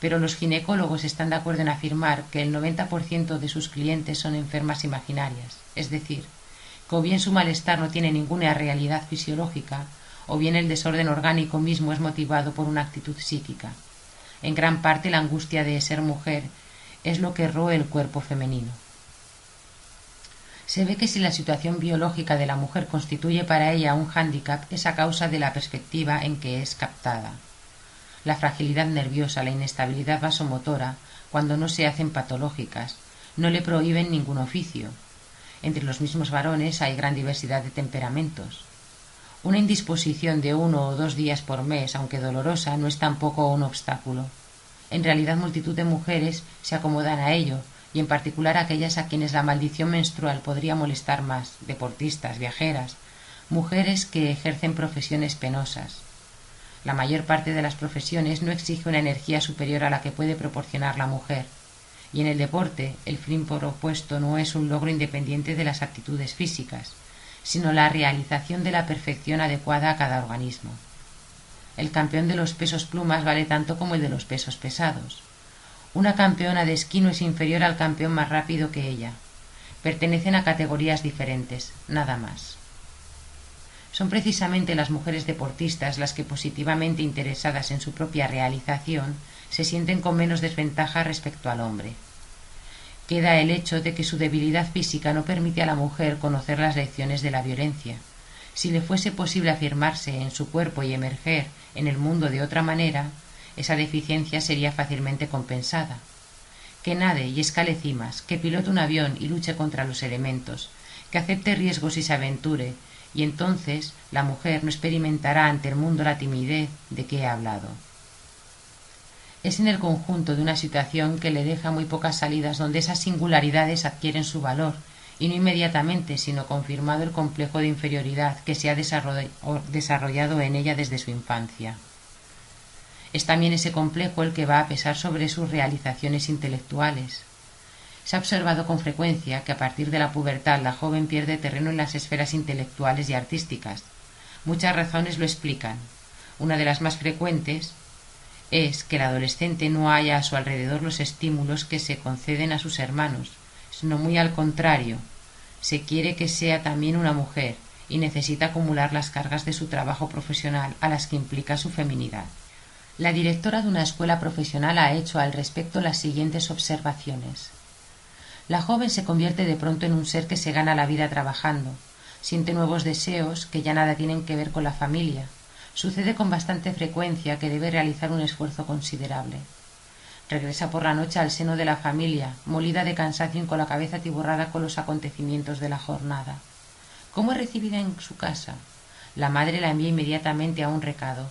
pero los ginecólogos están de acuerdo en afirmar que el 90% de sus clientes son enfermas imaginarias, es decir, que o bien su malestar no tiene ninguna realidad fisiológica, o bien el desorden orgánico mismo es motivado por una actitud psíquica. En gran parte la angustia de ser mujer es lo que roe el cuerpo femenino. Se ve que si la situación biológica de la mujer constituye para ella un hándicap es a causa de la perspectiva en que es captada. La fragilidad nerviosa, la inestabilidad vasomotora, cuando no se hacen patológicas, no le prohíben ningún oficio, entre los mismos varones hay gran diversidad de temperamentos. Una indisposición de uno o dos días por mes, aunque dolorosa, no es tampoco un obstáculo. En realidad multitud de mujeres se acomodan a ello, y en particular aquellas a quienes la maldición menstrual podría molestar más, deportistas, viajeras, mujeres que ejercen profesiones penosas. La mayor parte de las profesiones no exige una energía superior a la que puede proporcionar la mujer, y en el deporte el fin propuesto no es un logro independiente de las actitudes físicas, sino la realización de la perfección adecuada a cada organismo. El campeón de los pesos plumas vale tanto como el de los pesos pesados. Una campeona de esquí no es inferior al campeón más rápido que ella. Pertenecen a categorías diferentes, nada más. Son precisamente las mujeres deportistas las que positivamente interesadas en su propia realización se sienten con menos desventaja respecto al hombre. Queda el hecho de que su debilidad física no permite a la mujer conocer las lecciones de la violencia. Si le fuese posible afirmarse en su cuerpo y emerger en el mundo de otra manera, esa deficiencia sería fácilmente compensada. Que nade y escale cimas, que pilote un avión y luche contra los elementos, que acepte riesgos y se aventure, y entonces la mujer no experimentará ante el mundo la timidez de que he hablado es en el conjunto de una situación que le deja muy pocas salidas donde esas singularidades adquieren su valor, y no inmediatamente, sino confirmado el complejo de inferioridad que se ha desarrollado en ella desde su infancia. Es también ese complejo el que va a pesar sobre sus realizaciones intelectuales. Se ha observado con frecuencia que a partir de la pubertad la joven pierde terreno en las esferas intelectuales y artísticas. Muchas razones lo explican. Una de las más frecuentes es que el adolescente no haya a su alrededor los estímulos que se conceden a sus hermanos, sino muy al contrario, se quiere que sea también una mujer y necesita acumular las cargas de su trabajo profesional a las que implica su feminidad. La directora de una escuela profesional ha hecho al respecto las siguientes observaciones. La joven se convierte de pronto en un ser que se gana la vida trabajando, siente nuevos deseos que ya nada tienen que ver con la familia. Sucede con bastante frecuencia que debe realizar un esfuerzo considerable. Regresa por la noche al seno de la familia, molida de cansancio y con la cabeza tiborrada con los acontecimientos de la jornada. ¿Cómo es recibida en su casa? La madre la envía inmediatamente a un recado.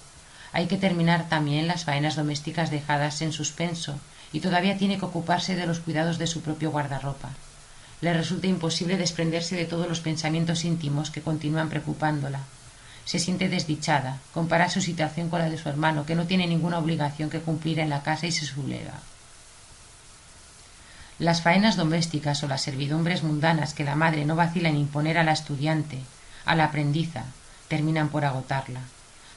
Hay que terminar también las faenas domésticas dejadas en suspenso, y todavía tiene que ocuparse de los cuidados de su propio guardarropa. Le resulta imposible desprenderse de todos los pensamientos íntimos que continúan preocupándola. Se siente desdichada, compara su situación con la de su hermano, que no tiene ninguna obligación que cumplir en la casa y se subleva. Las faenas domésticas o las servidumbres mundanas que la madre no vacila en imponer a la estudiante, a la aprendiza, terminan por agotarla.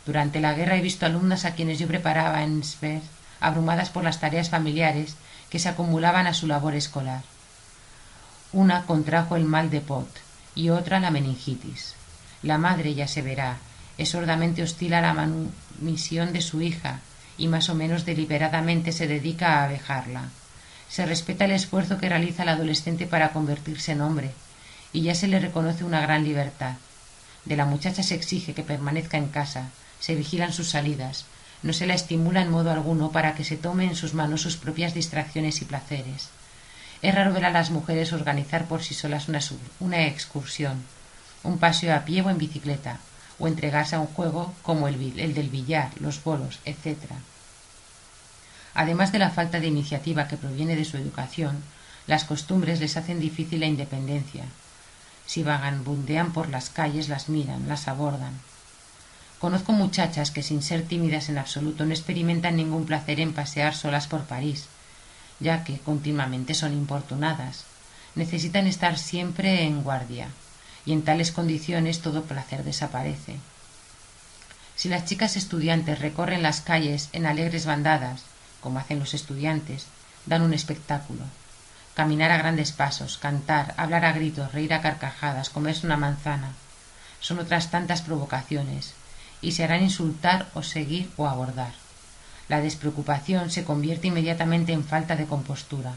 Durante la guerra he visto alumnas a quienes yo preparaba en Sver, abrumadas por las tareas familiares que se acumulaban a su labor escolar. Una contrajo el mal de Pot y otra la meningitis. La madre, ya se verá, es sordamente hostil a la manumisión de su hija y más o menos deliberadamente se dedica a abejarla. Se respeta el esfuerzo que realiza el adolescente para convertirse en hombre y ya se le reconoce una gran libertad. De la muchacha se exige que permanezca en casa, se vigilan sus salidas, no se la estimula en modo alguno para que se tome en sus manos sus propias distracciones y placeres. Es raro ver a las mujeres organizar por sí solas una, excursión, un paseo a pie o en bicicleta, o entregarse a un juego como el, el del billar, los bolos, etc. Además de la falta de iniciativa que proviene de su educación, las costumbres les hacen difícil la independencia. Si vagabundean por las calles, las miran, las abordan. Conozco muchachas que sin ser tímidas en absoluto no experimentan ningún placer en pasear solas por París, ya que continuamente son importunadas. Necesitan estar siempre en guardia, y en tales condiciones todo placer desaparece. Si las chicas estudiantes recorren las calles en alegres bandadas, como hacen los estudiantes, dan un espectáculo. Caminar a grandes pasos, cantar, hablar a gritos, reír a carcajadas, comerse una manzana, son otras tantas provocaciones, y se harán insultar o seguir o abordar. La despreocupación se convierte inmediatamente en falta de compostura.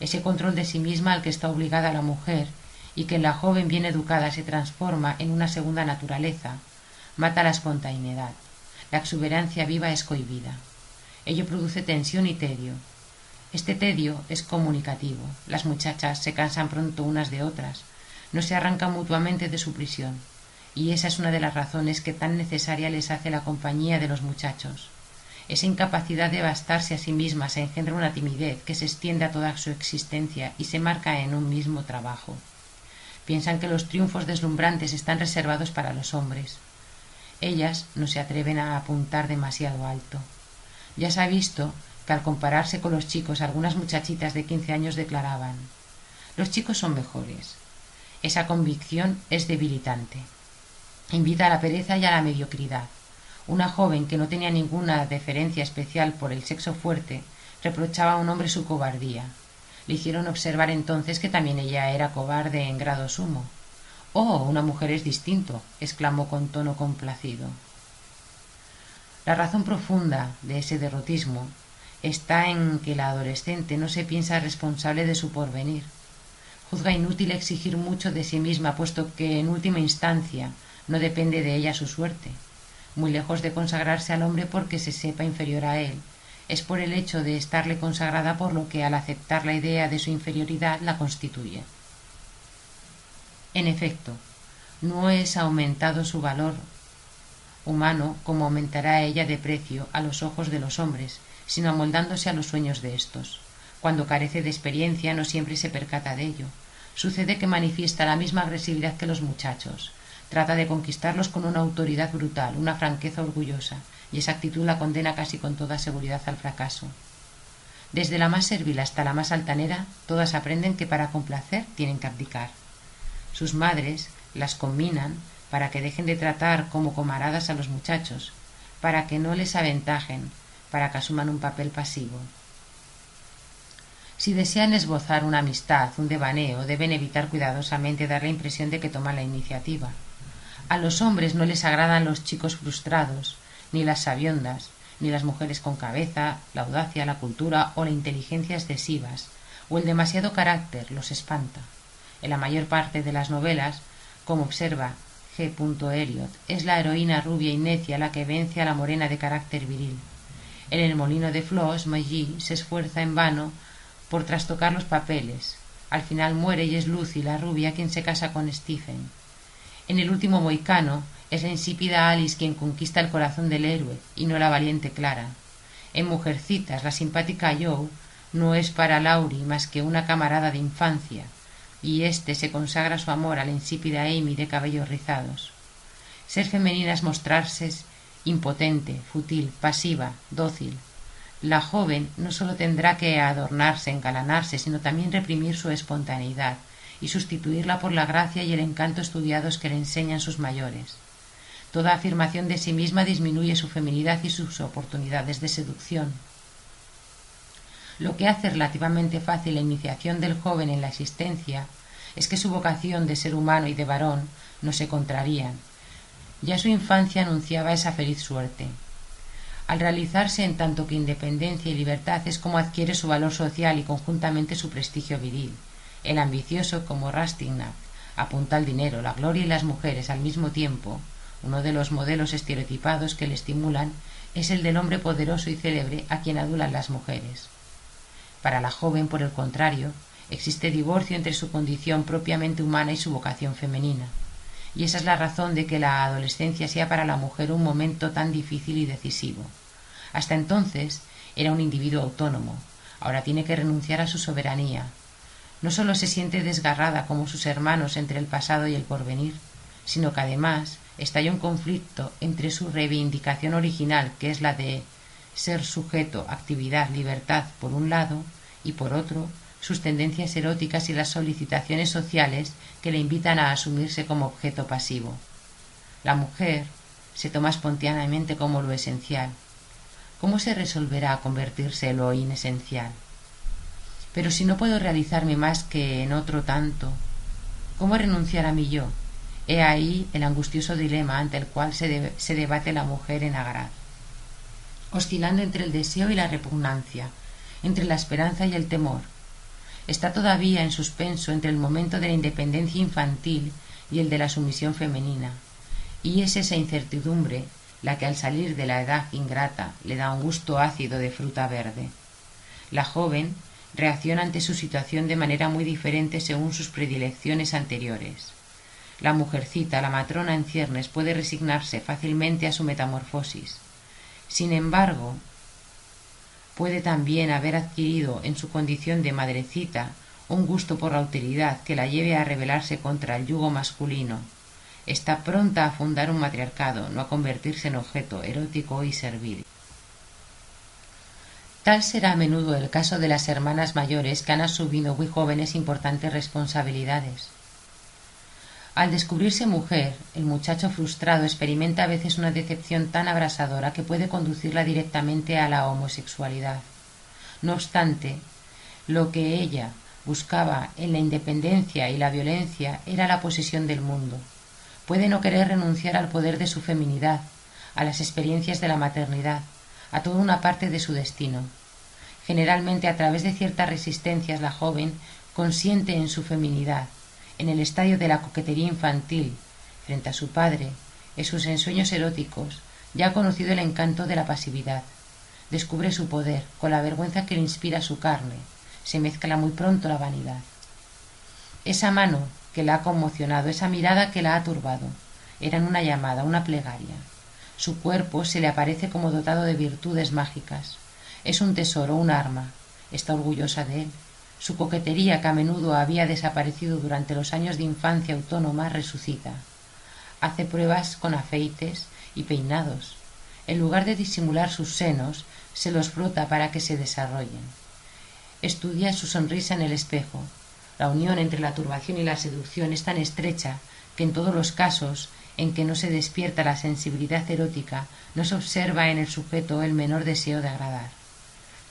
Ese control de sí misma al que está obligada la mujer y que en la joven bien educada se transforma en una segunda naturaleza, mata la espontaneidad. La exuberancia viva es cohibida. Ello produce tensión y tedio. Este tedio es comunicativo. Las muchachas se cansan pronto unas de otras, no se arrancan mutuamente de su prisión y esa es una de las razones que tan necesaria les hace la compañía de los muchachos. Esa incapacidad de bastarse a sí misma se engendra una timidez que se extiende a toda su existencia y se marca en un mismo trabajo. Piensan que los triunfos deslumbrantes están reservados para los hombres. Ellas no se atreven a apuntar demasiado alto. Ya se ha visto que al compararse con los chicos algunas muchachitas de quince años declaraban los chicos son mejores. Esa convicción es debilitante invita a la pereza y a la mediocridad. Una joven que no tenía ninguna deferencia especial por el sexo fuerte reprochaba a un hombre su cobardía. Le hicieron observar entonces que también ella era cobarde en grado sumo. Oh, una mujer es distinto, exclamó con tono complacido. La razón profunda de ese derrotismo está en que la adolescente no se piensa responsable de su porvenir. Juzga inútil exigir mucho de sí misma, puesto que en última instancia no depende de ella su suerte. Muy lejos de consagrarse al hombre porque se sepa inferior a él, es por el hecho de estarle consagrada por lo que al aceptar la idea de su inferioridad la constituye. En efecto, no es aumentado su valor humano como aumentará ella de precio a los ojos de los hombres, sino amoldándose a los sueños de éstos. Cuando carece de experiencia no siempre se percata de ello. Sucede que manifiesta la misma agresividad que los muchachos, Trata de conquistarlos con una autoridad brutal, una franqueza orgullosa, y esa actitud la condena casi con toda seguridad al fracaso. Desde la más servil hasta la más altanera, todas aprenden que para complacer tienen que abdicar. Sus madres las combinan para que dejen de tratar como camaradas a los muchachos, para que no les aventajen, para que asuman un papel pasivo. Si desean esbozar una amistad, un devaneo, deben evitar cuidadosamente dar la impresión de que toman la iniciativa. A los hombres no les agradan los chicos frustrados, ni las sabiondas, ni las mujeres con cabeza, la audacia, la cultura o la inteligencia excesivas, o el demasiado carácter los espanta. En la mayor parte de las novelas como observa G. Eliot, es la heroína rubia y necia la que vence a la morena de carácter viril. En el molino de Flos, Maggie se esfuerza en vano por trastocar los papeles. Al final muere y es Lucy, la rubia, quien se casa con Stephen. En el último moicano es la insípida Alice quien conquista el corazón del héroe y no la valiente Clara. En Mujercitas, la simpática Joe no es para Laurie más que una camarada de infancia, y éste se consagra su amor a la insípida Amy de cabellos rizados. Ser femenina es mostrarse impotente, fútil, pasiva, dócil. La joven no sólo tendrá que adornarse, engalanarse, sino también reprimir su espontaneidad y sustituirla por la gracia y el encanto estudiados que le enseñan sus mayores. Toda afirmación de sí misma disminuye su feminidad y sus oportunidades de seducción. Lo que hace relativamente fácil la iniciación del joven en la existencia es que su vocación de ser humano y de varón no se contrarían, ya su infancia anunciaba esa feliz suerte. Al realizarse en tanto que independencia y libertad es como adquiere su valor social y conjuntamente su prestigio viril. El ambicioso, como Rastignac, apunta al dinero, la gloria y las mujeres al mismo tiempo. Uno de los modelos estereotipados que le estimulan es el del hombre poderoso y célebre a quien adulan las mujeres. Para la joven, por el contrario, existe divorcio entre su condición propiamente humana y su vocación femenina y esa es la razón de que la adolescencia sea para la mujer un momento tan difícil y decisivo. Hasta entonces era un individuo autónomo, ahora tiene que renunciar a su soberanía. No sólo se siente desgarrada como sus hermanos entre el pasado y el porvenir, sino que además estalla un conflicto entre su reivindicación original, que es la de ser sujeto, actividad, libertad, por un lado, y por otro, sus tendencias eróticas y las solicitaciones sociales que le invitan a asumirse como objeto pasivo. La mujer se toma espontáneamente como lo esencial. ¿Cómo se resolverá a convertirse en lo inesencial? Pero si no puedo realizarme más que en otro tanto, ¿cómo renunciar a mi yo? He ahí el angustioso dilema ante el cual se, debate la mujer en Agarad, oscilando entre el deseo y la repugnancia, entre la esperanza y el temor, está todavía en suspenso entre el momento de la independencia infantil y el de la sumisión femenina, y es esa incertidumbre la que al salir de la edad ingrata le da un gusto ácido de fruta verde. La joven reacciona ante su situación de manera muy diferente según sus predilecciones anteriores. La mujercita, la matrona en ciernes, puede resignarse fácilmente a su metamorfosis. Sin embargo, puede también haber adquirido en su condición de madrecita un gusto por la utilidad que la lleve a rebelarse contra el yugo masculino. Está pronta a fundar un matriarcado, no a convertirse en objeto erótico y servil. Tal será a menudo el caso de las hermanas mayores que han asumido muy jóvenes importantes responsabilidades. Al descubrirse mujer, el muchacho frustrado experimenta a veces una decepción tan abrasadora que puede conducirla directamente a la homosexualidad. No obstante, lo que ella buscaba en la independencia y la violencia era la posesión del mundo. Puede no querer renunciar al poder de su feminidad, a las experiencias de la maternidad, a toda una parte de su destino. Generalmente a través de ciertas resistencias la joven consiente en su feminidad, en el estadio de la coquetería infantil, frente a su padre, en sus ensueños eróticos, ya ha conocido el encanto de la pasividad. Descubre su poder, con la vergüenza que le inspira su carne. Se mezcla muy pronto la vanidad. Esa mano que la ha conmocionado, esa mirada que la ha turbado, eran una llamada, una plegaria. Su cuerpo se le aparece como dotado de virtudes mágicas. Es un tesoro, un arma. Está orgullosa de él. Su coquetería, que a menudo había desaparecido durante los años de infancia autónoma, resucita. Hace pruebas con afeites y peinados. En lugar de disimular sus senos, se los frota para que se desarrollen. Estudia su sonrisa en el espejo. La unión entre la turbación y la seducción es tan estrecha que en todos los casos en que no se despierta la sensibilidad erótica no se observa en el sujeto el menor deseo de agradar.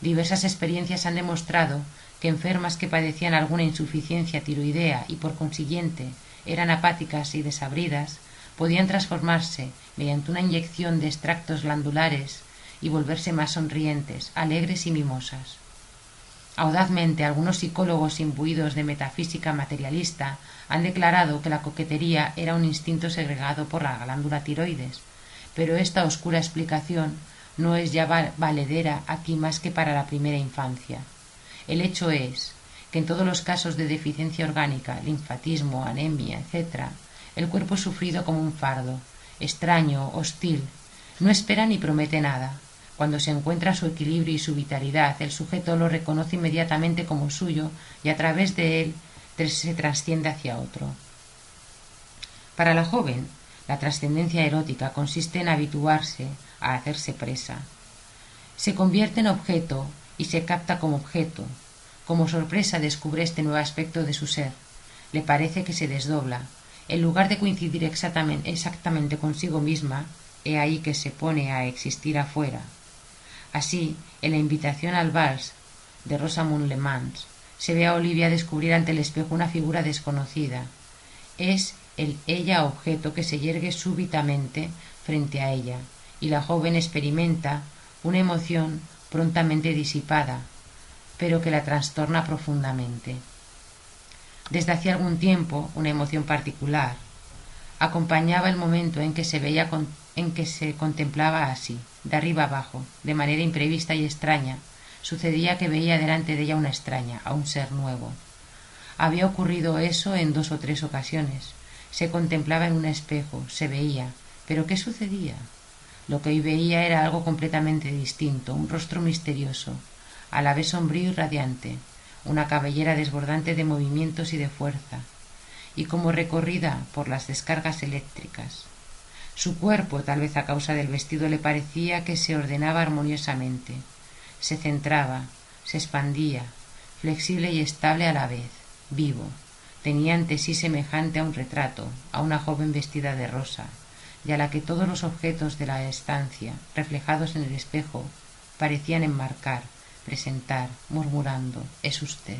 Diversas experiencias han demostrado que enfermas que padecían alguna insuficiencia tiroidea y por consiguiente eran apáticas y desabridas, podían transformarse mediante una inyección de extractos glandulares y volverse más sonrientes, alegres y mimosas. Audazmente algunos psicólogos imbuidos de metafísica materialista han declarado que la coquetería era un instinto segregado por la glándula tiroides, pero esta oscura explicación no es ya valedera aquí más que para la primera infancia. El hecho es que en todos los casos de deficiencia orgánica, linfatismo, anemia, etc., el cuerpo es sufrido como un fardo, extraño, hostil, no espera ni promete nada, cuando se encuentra su equilibrio y su vitalidad, el sujeto lo reconoce inmediatamente como suyo y a través de él se trasciende hacia otro. Para la joven, la trascendencia erótica consiste en habituarse a hacerse presa. Se convierte en objeto y se capta como objeto. Como sorpresa descubre este nuevo aspecto de su ser. Le parece que se desdobla. En lugar de coincidir exactamente, exactamente consigo misma, he ahí que se pone a existir afuera, Así, en la invitación al vals de Rosamund Le Mans, se ve a Olivia descubrir ante el espejo una figura desconocida. Es el ella objeto que se yergue súbitamente frente a ella, y la joven experimenta una emoción prontamente disipada, pero que la trastorna profundamente. Desde hacía algún tiempo, una emoción particular acompañaba el momento en que se veía en que se contemplaba así, de arriba abajo, de manera imprevista y extraña, sucedía que veía delante de ella una extraña, a un ser nuevo. Había ocurrido eso en dos o tres ocasiones. Se contemplaba en un espejo, se veía, pero ¿qué sucedía? Lo que hoy veía era algo completamente distinto, un rostro misterioso, a la vez sombrío y radiante, una cabellera desbordante de movimientos y de fuerza, y como recorrida por las descargas eléctricas, su cuerpo, tal vez a causa del vestido, le parecía que se ordenaba armoniosamente, se centraba, se expandía, flexible y estable a la vez, vivo. Tenía ante sí semejante a un retrato, a una joven vestida de rosa, y a la que todos los objetos de la estancia, reflejados en el espejo, parecían enmarcar, presentar, murmurando, es usted.